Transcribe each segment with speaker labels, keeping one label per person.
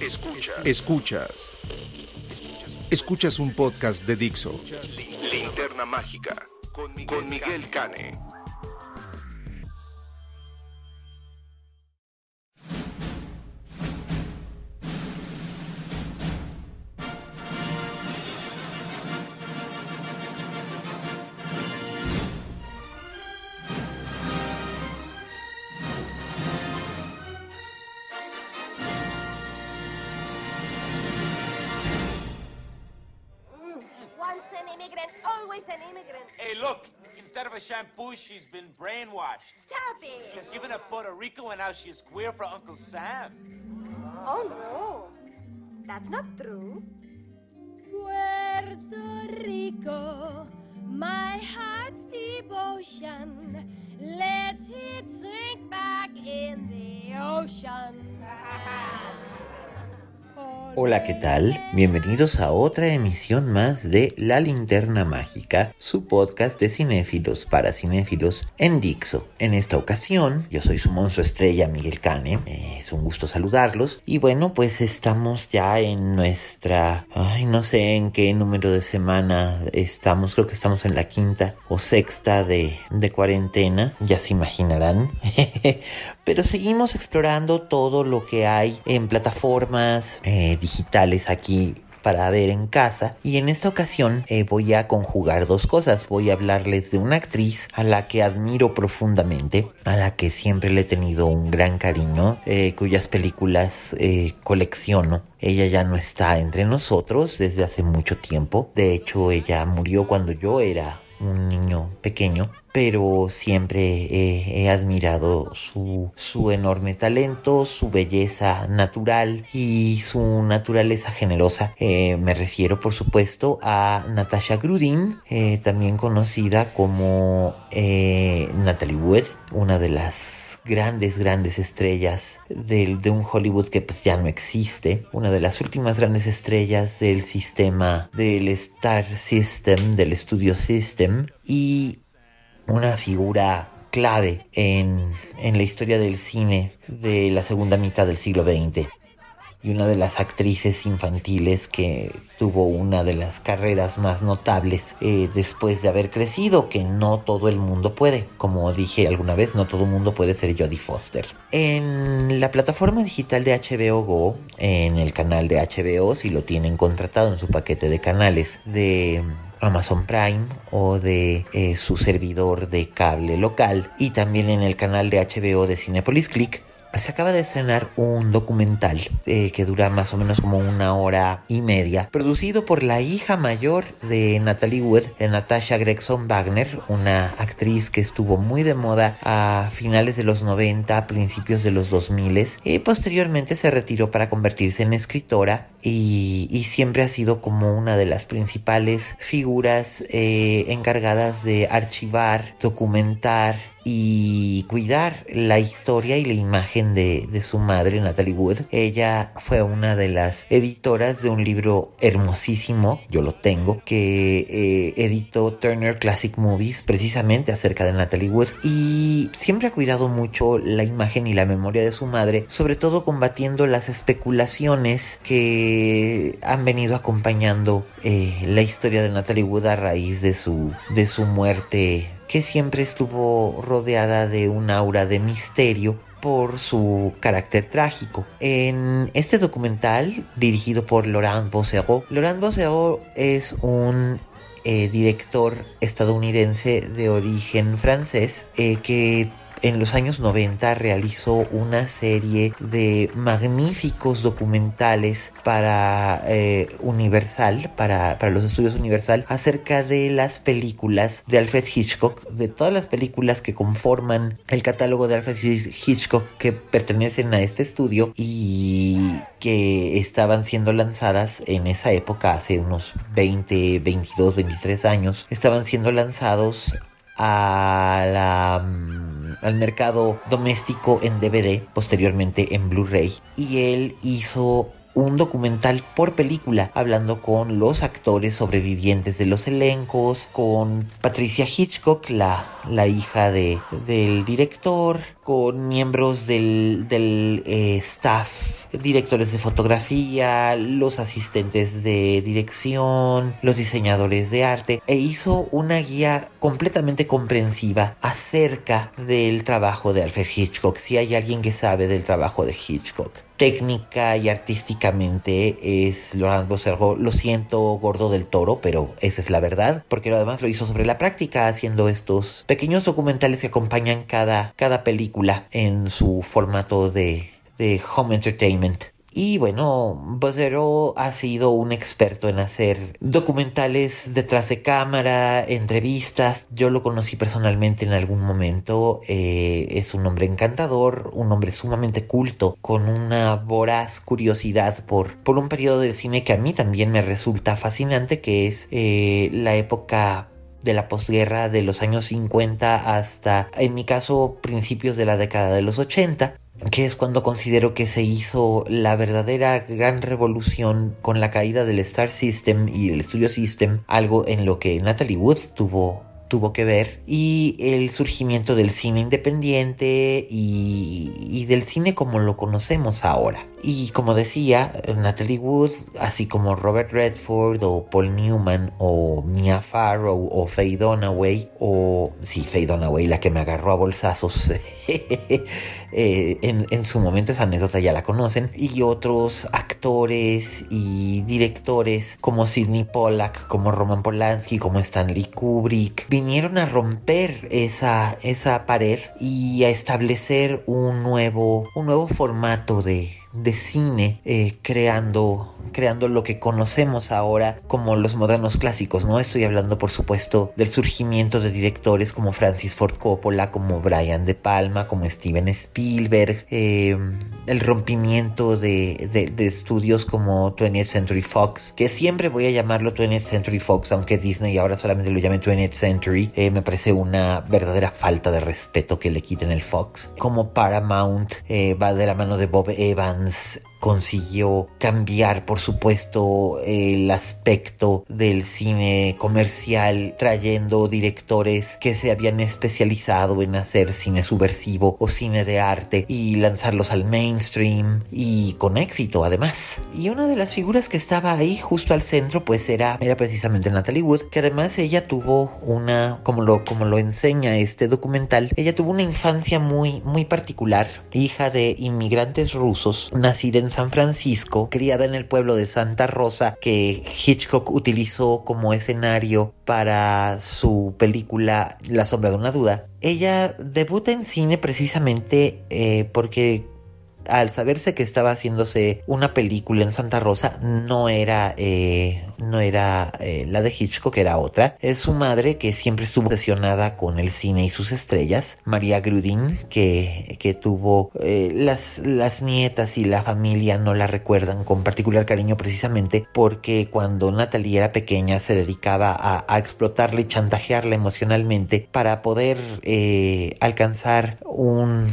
Speaker 1: Escuchas. Escuchas. Escuchas un podcast de Dixo. Linterna mágica con Miguel Cane.
Speaker 2: Immigrant, always an immigrant.
Speaker 3: Hey, look, instead of a shampoo, she's been brainwashed.
Speaker 2: Stop it.
Speaker 3: She was given a Puerto Rico and now she's queer for Uncle Sam.
Speaker 2: Oh no, that's not true.
Speaker 4: Puerto Rico, my heart's devotion. Let it sink back in the ocean.
Speaker 5: Hola, ¿qué tal? Bienvenidos a otra emisión más de La Linterna Mágica, su podcast de cinéfilos para cinéfilos en Dixo. En esta ocasión, yo soy su monstruo estrella Miguel Cane, es un gusto saludarlos y bueno, pues estamos ya en nuestra, ay, no sé en qué número de semana estamos, creo que estamos en la quinta o sexta de, de cuarentena, ya se imaginarán, pero seguimos explorando todo lo que hay en plataformas, eh, digitales aquí para ver en casa. Y en esta ocasión eh, voy a conjugar dos cosas. Voy a hablarles de una actriz a la que admiro profundamente a la que siempre le he tenido un gran cariño eh, cuyas películas eh, colecciono. Ella ya no está entre nosotros desde hace mucho tiempo. De hecho ella murió cuando yo era un niño pequeño, pero siempre he, admirado su, su, enorme talento, su belleza natural y su naturaleza generosa. Eh, me refiero, por supuesto, a Natasha Grudin, eh, también conocida como eh, Natalie Wood, una de las grandes, grandes estrellas de, de, un Hollywood que pues ya no existe, una de las últimas grandes estrellas del sistema del Star System, del Studio System y una figura clave en, en la historia del cine de la segunda mitad del siglo XX y una de las actrices infantiles que tuvo una de las carreras más notables eh, después de haber crecido, que no todo el mundo puede. Como dije alguna vez, no todo el mundo puede ser Jodie Foster. En la plataforma digital de HBO Go, en el canal de HBO, si lo tienen contratado en su paquete de canales de Amazon Prime o de eh, su servidor de cable local y también en el canal de HBO de Cinepolis. Click se acaba de estrenar un documental eh, que dura más o menos como una hora y media, producido por la hija mayor de Natalie Wood, de Natasha Gregson Wagner, una actriz que estuvo muy de moda a finales de los 90, principios de los 2000 y posteriormente se retiró para convertirse en escritora y, siempre ha sido como una de las principales figuras eh, encargadas de archivar, documentar y cuidar la historia y la imagen de, su madre, Natalie Wood. Ella fue una de las editoras de un libro hermosísimo, yo lo tengo, que eh, editó Turner Classic Movies precisamente acerca de Natalie Wood y siempre ha cuidado mucho la imagen y la memoria de su madre, sobre todo combatiendo las especulaciones que han venido acompañando eh, la historia de Natalie Wood a raíz de su, de su muerte que siempre estuvo rodeada de un aura de misterio por su carácter trágico. En este documental, dirigido por Laurent Bossero, Laurent Bossero es un eh, director estadounidense de origen francés eh, que en los años 90 realizó una serie de magníficos documentales para eh, Universal, para, para los estudios Universal, acerca de las películas de Alfred Hitchcock, de todas las películas que conforman el catálogo de Alfred Hitchcock que pertenecen a este estudio y que estaban siendo lanzadas en esa época, hace unos 20, 22, 23 años, estaban siendo lanzados mm, al mercado doméstico en DVD, posteriormente en Blu-ray, y él hizo un documental por película, hablando con los actores sobrevivientes de los elencos, con Patricia Hitchcock, la, la hija de, del director, con miembros del, del eh, staff, directores de fotografía, los asistentes de dirección, los diseñadores de arte, e hizo una guía completamente comprensiva acerca del trabajo de Alfred Hitchcock, si hay alguien que sabe del trabajo de Hitchcock técnica y artísticamente es Laurent Bosergo. Lo siento, gordo del toro, pero esa es la verdad, porque además lo hizo sobre la práctica, haciendo estos pequeños documentales que acompañan cada, cada película en su formato de, de home entertainment. Y bueno, Bozero ha sido un experto en hacer documentales detrás de cámara, entrevistas. Yo lo conocí personalmente en algún momento. Eh, es un hombre encantador, un hombre sumamente culto, con una voraz curiosidad por, por un periodo del cine que a mí también me resulta fascinante, que es eh, la época de la posguerra de los años 50 hasta, en mi caso, principios de la década de los 80 que es cuando considero que se hizo la verdadera gran revolución con la caída del Star System y el Studio System, algo en lo que Natalie Wood tuvo tuvo que ver y el surgimiento del cine independiente y, del cine como lo conocemos ahora. Y como decía, Natalie Wood, así como Robert Redford o Paul Newman o Mia Farrow o Faye Dunaway o sí, Faye Dunaway, la que me agarró a bolsazos eh, en, en, su momento, esa anécdota ya la conocen, y otros actores y directores como Sidney Pollack, como Roman Polanski, como Stanley Kubrick, vinieron a romper esa, esa pared y a establecer un nuevo, un nuevo formato de, de cine eh, creando creando lo que conocemos ahora como los modernos clásicos no estoy hablando por supuesto del surgimiento de directores como Francis Ford Coppola como Brian De Palma como Steven Spielberg eh, el rompimiento de, de, estudios como 20th Century Fox que siempre voy a llamarlo 20th Century Fox aunque Disney ahora solamente lo llame 20th Century eh, me parece una verdadera falta de respeto que le quiten el Fox. Como Paramount va de la mano de Bob Evans friends consiguió cambiar, por supuesto, el aspecto del cine comercial, trayendo directores que se habían especializado en hacer cine subversivo o cine de arte y lanzarlos al mainstream y con éxito además. Y una de las figuras que estaba ahí justo al centro pues era, era precisamente Natalie Wood, que además ella tuvo una, como lo, como lo enseña este documental, ella tuvo una infancia muy, muy particular, hija de inmigrantes rusos, nacida en San Francisco, criada en el pueblo de Santa Rosa, que Hitchcock utilizó como escenario para su película La sombra de una duda. Ella debuta en cine precisamente eh, porque al saberse que estaba haciéndose una película en Santa Rosa, no era, eh, no era eh, la de Hitchcock, era otra. Es su madre que siempre estuvo obsesionada con el cine y sus estrellas, María Grudin, que, que tuvo eh, las, las nietas y la familia no la recuerdan con particular cariño precisamente porque cuando Natalie era pequeña se dedicaba a, a explotarla y chantajearla emocionalmente para poder alcanzar un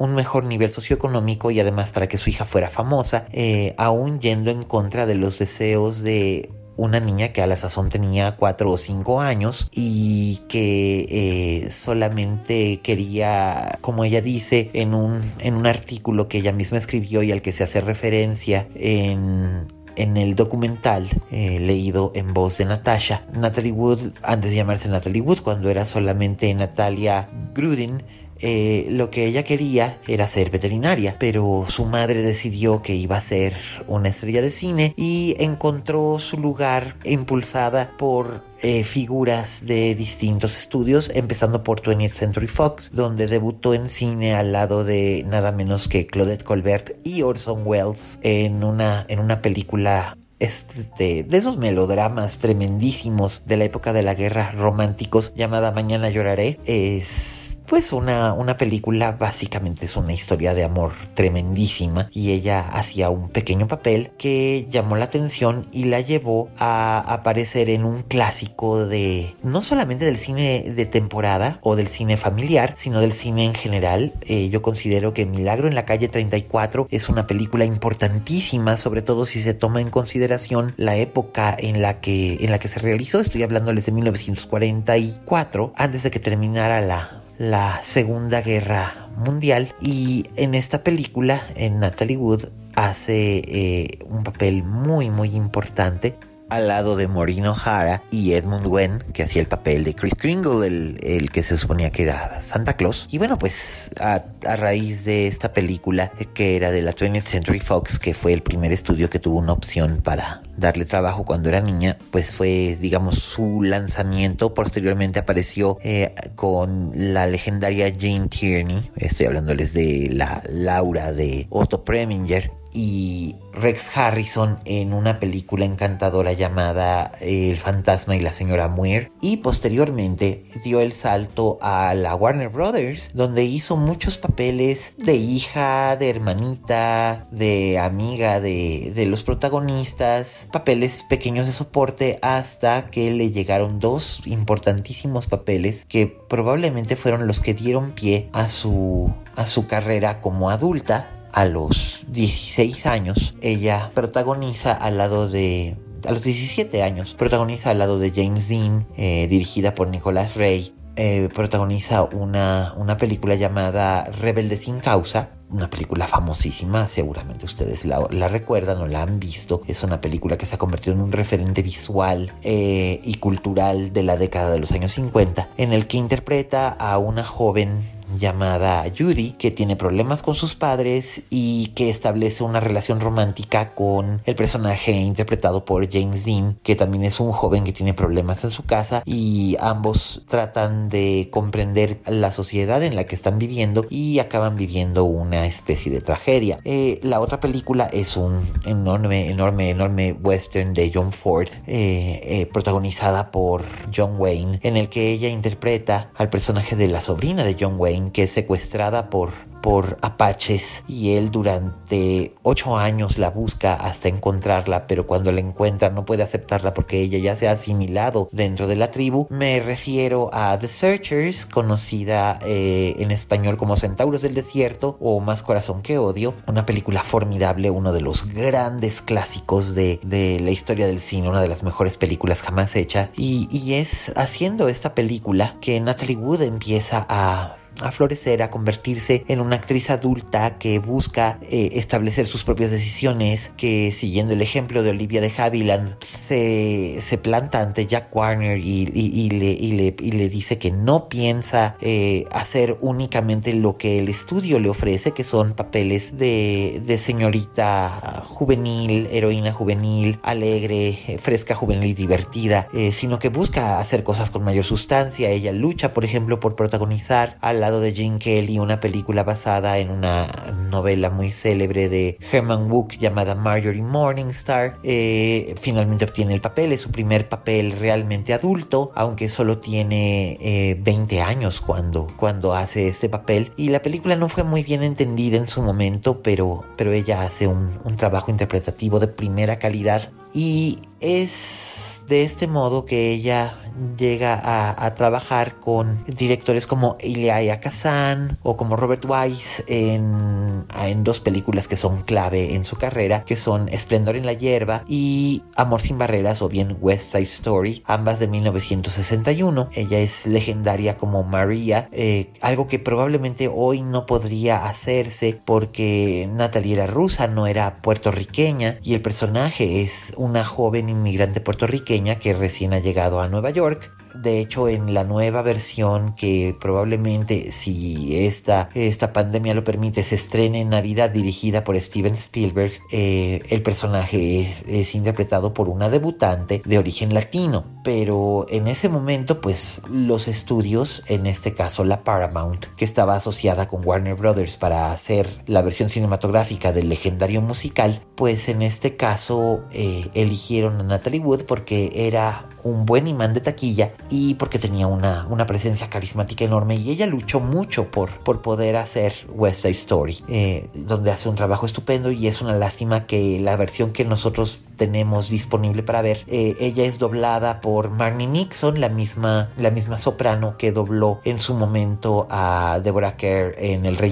Speaker 5: un mejor nivel socioeconómico y además para que su hija fuera famosa, eh, aún yendo en contra de los deseos de una niña que a la sazón tenía cuatro o cinco años y que eh, solamente quería, como ella dice en un, en un artículo que ella misma escribió y al que se hace referencia en en el documental eh, leído en voz de Natasha. Natalie Wood, antes de llamarse Natalie Wood, cuando era solamente Natalia Grudin, eh, lo que ella quería era ser veterinaria, pero su madre decidió que iba a ser una estrella de cine y encontró su lugar impulsada por eh, figuras de distintos estudios, empezando por 20th Century Fox, donde debutó en cine al lado de nada menos que Claudette Colbert y Orson Welles en una, en una película este, de esos melodramas tremendísimos de la época de la guerra románticos llamada Mañana lloraré. Es pues una, una película básicamente es una historia de amor tremendísima y ella hacía un pequeño papel que llamó la atención y la llevó a aparecer en un clásico de no solamente del cine de temporada o del cine familiar, sino del cine en general. Eh, yo considero que Milagro en la calle 34 es una película importantísima, sobre todo si se toma en consideración la época en la que, en la que se realizó. Estoy hablándoles de 1944, antes de que terminara la la Segunda Guerra Mundial. Y en esta película en Natalie Wood hace eh, un papel muy muy importante al lado de Maureen O'Hara y Edmund Wen, que hacía el papel de Chris Kringle, el, que se suponía que era Santa Claus. Y bueno, pues a, raíz de esta película, que era de la 20th Century Fox, que fue el primer estudio que tuvo una opción para darle trabajo cuando era niña, pues fue, digamos, su lanzamiento. Posteriormente apareció eh, con la legendaria Jane Tierney, estoy hablándoles de la Laura de Otto Preminger, y Rex Harrison en una película encantadora llamada El fantasma y la señora Muir. Y posteriormente dio el salto a la Warner Brothers donde hizo muchos papeles de hija, de hermanita, de amiga de, de los protagonistas, papeles pequeños de soporte hasta que le llegaron dos importantísimos papeles que probablemente fueron los que dieron pie a su, a su carrera como adulta a los 16 años, ella protagoniza al lado de a los 17 años, protagoniza al lado de James Dean, eh, dirigida por Nicholas Ray, eh, protagoniza una, una película llamada Rebelde sin causa, una película famosísima, seguramente ustedes la, recuerdan o la han visto. Es una película que se ha convertido en un referente visual eh, y cultural de la década de los años 50, en el que interpreta a una joven llamada Judy, que tiene problemas con sus padres y que establece una relación romántica con el personaje interpretado por James Dean, que también es un joven que tiene problemas en su casa y ambos tratan de comprender la sociedad en la que están viviendo y acaban viviendo una especie de tragedia. Eh, la otra película es un enorme, enorme, enorme western de John Ford, eh, eh, protagonizada por John Wayne, en el que ella interpreta al personaje de la sobrina de John Wayne, que es secuestrada por por apaches y él durante ocho años la busca hasta encontrarla, pero cuando la encuentra no puede aceptarla porque ella ya se ha asimilado dentro de la tribu. Me refiero a The Searchers, conocida eh, en español como Centauros del Desierto o Más Corazón que Odio, una película formidable, uno de los grandes clásicos de, la historia del cine, una de las mejores películas jamás hecha. Y, y es haciendo esta película que Natalie Wood empieza a a florecer, a convertirse en una actriz adulta que busca eh, establecer sus propias decisiones, que siguiendo el ejemplo de Olivia de Havilland se, se planta ante Jack Warner y, le, y, le, dice que no piensa eh, hacer únicamente lo que el estudio le ofrece, que son papeles de, de señorita juvenil, heroína juvenil, alegre, eh, fresca, juvenil y divertida, sino que busca hacer cosas con mayor sustancia. Ella lucha, por ejemplo, por protagonizar a la de Gene Kelly una película basada en una novela muy célebre de Herman Wook llamada Marjorie Morningstar. Eh, finalmente obtiene el papel, es su primer papel realmente adulto, aunque solo tiene 20 eh, años cuando, cuando hace este papel. Y la película no fue muy bien entendida en su momento, pero, pero ella hace un trabajo interpretativo de primera calidad. Y es de este modo que ella llega a, trabajar con directores como Ilya Kazan o como Robert Wise en, en, dos películas que son clave en su carrera, que son Esplendor en la hierba y Amor sin barreras o bien West Side Story, ambas de 1961. Ella es legendaria como María, eh, algo que probablemente hoy no podría hacerse porque Natalie era rusa, no era puertorriqueña y el personaje es una joven inmigrante puertorriqueña que recién ha llegado a Nueva York York. De hecho, en la nueva versión que probablemente, si esta, esta pandemia lo permite, se estrene en Navidad dirigida por Steven Spielberg, eh, el personaje es, interpretado por una debutante de origen latino. Pero en ese momento, pues los estudios, en este caso la Paramount, que estaba asociada con Warner Brothers para hacer la versión cinematográfica del legendario musical, pues en este caso eh, eligieron a Natalie Wood porque era un buen imán de taquilla y porque tenía una, una presencia carismática enorme y ella luchó mucho por, por poder hacer West Side Story, eh, donde hace un trabajo estupendo y es una lástima que la versión que nosotros tenemos disponible para ver, eh, ella es doblada por Marnie Nixon, la misma, la misma soprano que dobló en su momento a Deborah Kerr en El Rey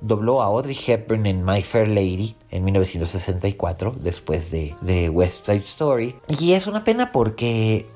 Speaker 5: dobló a Audrey Hepburn en My Fair Lady en 1964, después de, de West Side Story. Y es una pena porque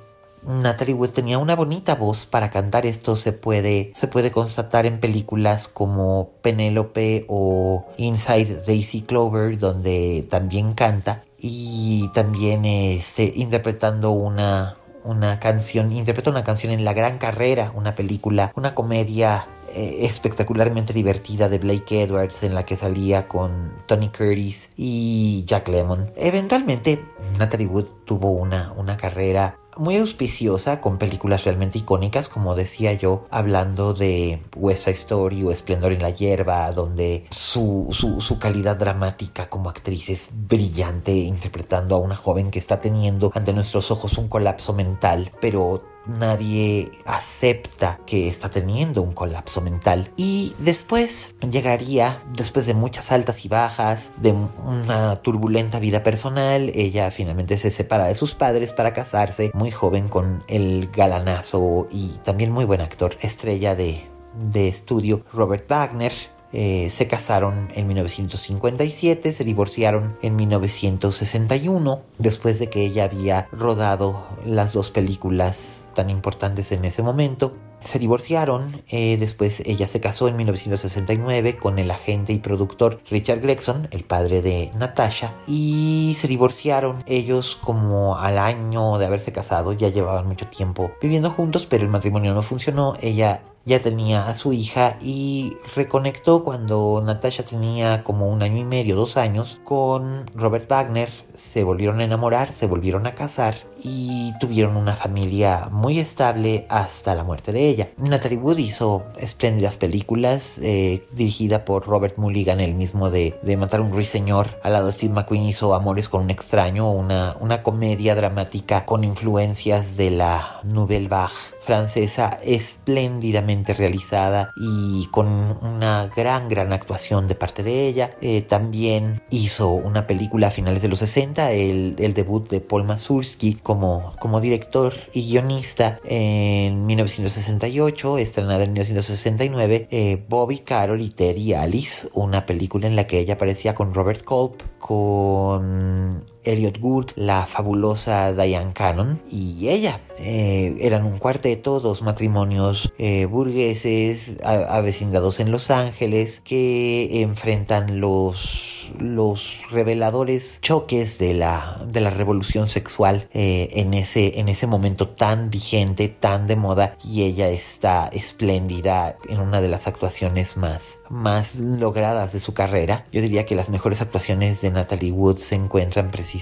Speaker 5: Natalie Wood tenía una bonita voz para cantar. Esto se puede, se puede constatar en películas como Penélope o Inside Daisy Clover, donde también canta. Y también este, interpretando una, una canción, interpreta una canción en La Gran Carrera, una película, una comedia eh, espectacularmente divertida de Blake Edwards en la que salía con Tony Curtis y Jack Lemmon. Eventualmente Natalie Wood tuvo una, una carrera muy auspiciosa con películas realmente icónicas, como decía yo, hablando de West Side Story o Esplendor en la Hierba, donde su, su, su, calidad dramática como actriz es brillante, interpretando a una joven que está teniendo ante nuestros ojos un colapso mental, pero nadie acepta que está teniendo un colapso mental. Y después llegaría, después de muchas altas y bajas, de una turbulenta vida personal, ella finalmente se separa de sus padres para casarse muy joven con el galanazo y también muy buen actor, estrella de, de estudio Robert Wagner eh, se casaron en 1957, se divorciaron en 1961, después de que ella había rodado las dos películas tan importantes en ese momento. Se divorciaron, eh, después ella se casó en 1969 con el agente y productor Richard Gregson, el padre de Natasha, y se divorciaron ellos como al año de haberse casado, ya llevaban mucho tiempo viviendo juntos, pero el matrimonio no funcionó, ella ya tenía a su hija y reconectó cuando Natasha tenía como un año y medio, dos años, con Robert Wagner. Se volvieron a enamorar, se volvieron a casar y tuvieron una familia muy estable hasta la muerte de ella. Natalie Wood hizo espléndidas películas, eh, dirigida por Robert Mulligan, el mismo de, de, Matar a un ruiseñor. Al lado de Steve McQueen hizo Amores con un extraño, una, una comedia dramática con influencias de la Nouvelle Vague francesa espléndidamente realizada y con una gran, gran actuación de parte de ella. Eh, también hizo una película a finales de los 60, el, el debut de Paul Mazursky como, como director y guionista en 1968, estrenada en 1969, eh, Bobby Carol y Terry Alice, una película en la que ella aparecía con Robert Culp, con Elliot Gould, la fabulosa Diane Cannon y ella. Eh, eran un cuarteto, dos matrimonios eh, burgueses avecindados en Los Ángeles que enfrentan los los reveladores choques de la, de la revolución sexual eh, en, ese, en ese momento tan vigente, tan de moda y ella está espléndida en una de las actuaciones más, más logradas de su carrera. Yo diría que las mejores actuaciones de Natalie Wood se encuentran precisamente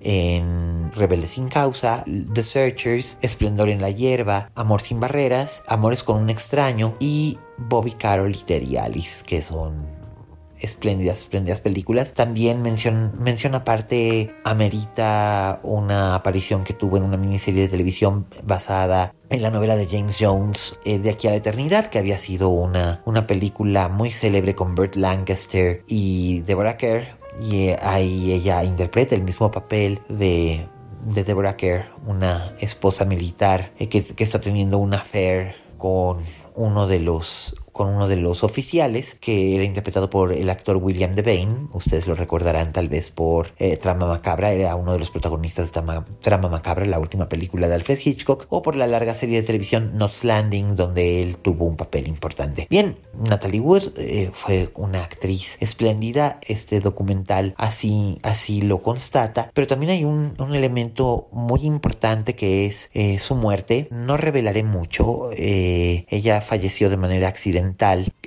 Speaker 5: en Rebeldes sin causa, The Searchers, Esplendor en la hierba, Amor sin barreras, Amores con un extraño y Bobby Carol y Terry Alice, que son espléndidas, espléndidas películas. También menciona, menciona aparte, amerita una aparición que tuvo en una miniserie de televisión basada en la novela de James Jones, eh, De aquí a la eternidad, que había sido una, una película muy célebre con Burt Lancaster y Deborah Kerr. Y eh, ahí ella interpreta el mismo papel de, de Deborah Kerr, una esposa militar eh, que, que está teniendo una affair con uno de los con uno de los oficiales, que era interpretado por el actor William Devane. Ustedes lo recordarán tal vez por eh, Trama Macabra, era uno de los protagonistas de Trama, Macabra, la última película de Alfred Hitchcock, o por la larga serie de televisión Knots Landing, donde él tuvo un papel importante. Bien, Natalie Wood eh, fue una actriz espléndida, este documental así, así lo constata, pero también hay un, un elemento muy importante que es eh, su muerte. No revelaré mucho, ella falleció de manera accidental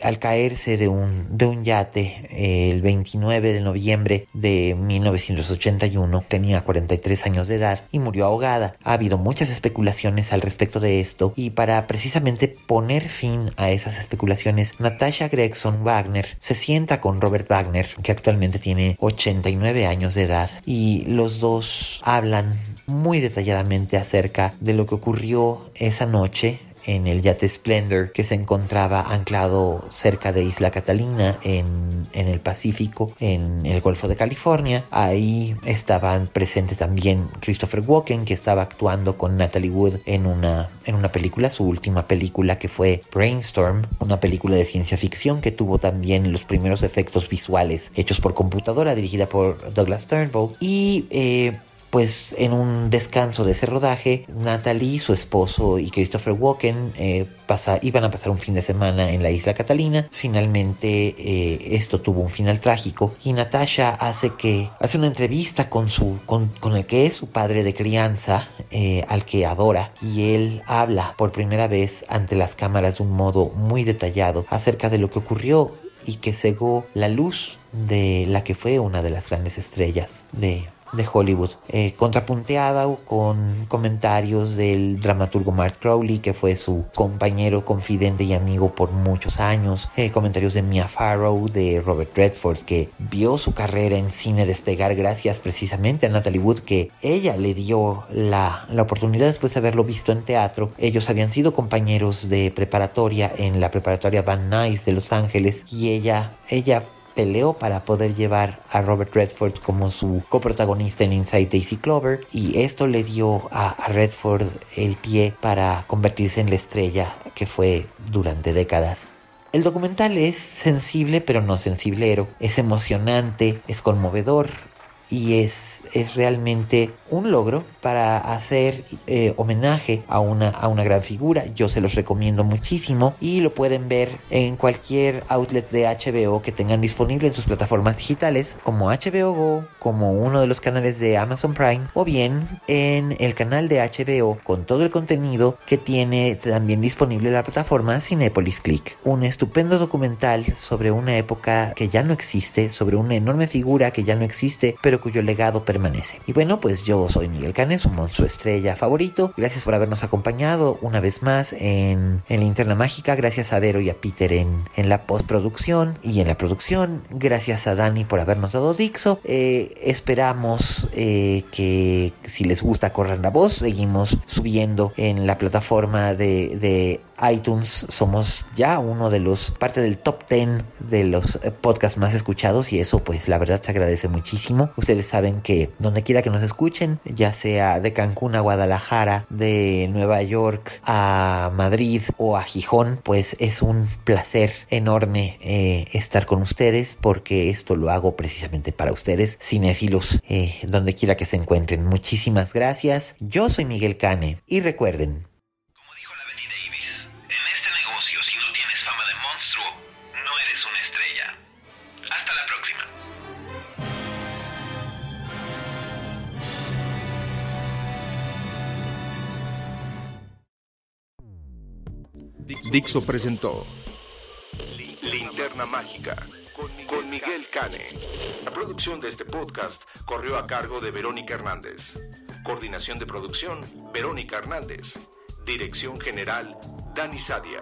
Speaker 5: al caerse de un, de un yate el 29 de noviembre de 1981. Tenía 43 años de edad y murió ahogada. Ha habido muchas especulaciones al respecto de esto y para precisamente poner fin a esas especulaciones, Natasha Gregson Wagner se sienta con Robert Wagner, que actualmente tiene 89 años de edad, y los dos hablan muy detalladamente acerca de lo que ocurrió esa noche en el yate Splendor que se encontraba anclado cerca de Isla Catalina en, en, el Pacífico, en el Golfo de California. Ahí estaban presente también Christopher Walken que estaba actuando con Natalie Wood en una, en una película, su última película que fue Brainstorm, una película de ciencia ficción que tuvo también los primeros efectos visuales hechos por computadora dirigida por Douglas Turnbull y eh, pues en un descanso de ese rodaje, Natalie, su esposo y Christopher Walken eh, iban a pasar un fin de semana en la isla Catalina. Finalmente eh, esto tuvo un final trágico y Natasha hace que hace una entrevista con su con, el que es su padre de crianza, eh, al que adora y él habla por primera vez ante las cámaras de un modo muy detallado acerca de lo que ocurrió y que cegó la luz de la que fue una de las grandes estrellas de de Hollywood, eh, contrapunteada con comentarios del dramaturgo Mark Crowley, que fue su compañero, confidente y amigo por muchos años, eh, comentarios de Mia Farrow, de Robert Redford, que vio su carrera en cine despegar gracias precisamente a Natalie Wood, que ella le dio la, la oportunidad después de haberlo visto en teatro. Ellos habían sido compañeros de preparatoria en la preparatoria Van Nuys de Los Ángeles y ella, ella peleó para poder llevar a Robert Redford como su coprotagonista en Inside Daisy Clover y esto le dio a, Redford el pie para convertirse en la estrella que fue durante décadas. El documental es sensible pero no sensiblero, es emocionante, es conmovedor, y es, es realmente un logro para hacer eh, homenaje a una, a una gran figura. Yo se los recomiendo muchísimo y lo pueden ver en cualquier outlet de HBO que tengan disponible en sus plataformas digitales como HBO Go, como uno de los canales de Amazon Prime o bien en el canal de HBO con todo el contenido que tiene también disponible la plataforma Cinepolis Click. Un estupendo documental sobre una época que ya no existe, sobre una enorme figura que ya no existe, pero cuyo legado permanece. Y bueno, pues yo soy Miguel Canes, un monstruo estrella favorito. Gracias por habernos acompañado una vez más en, en Linterna Mágica. Gracias a Vero y a Peter en, en la postproducción y en la producción. Gracias a Dani por habernos dado Dixo. Eh, esperamos eh, que si les gusta correr la voz, seguimos subiendo en la plataforma de iTunes somos ya uno de los, parte del top 10 de los eh, podcasts más escuchados y eso pues la verdad se agradece muchísimo. Ustedes saben que donde quiera que nos escuchen, ya sea de Cancún a Guadalajara, de Nueva York a Madrid o a Gijón, pues es un placer enorme eh, estar con ustedes porque esto lo hago precisamente para ustedes, cinéfilos, eh, donde quiera que se encuentren. Muchísimas gracias. Yo soy Miguel Cane y recuerden,
Speaker 1: Dixo presentó Linterna Mágica con Miguel Cane. La producción de este podcast corrió a cargo de Verónica Hernández. Coordinación de producción, Verónica Hernández. Dirección General, Dani Sadia.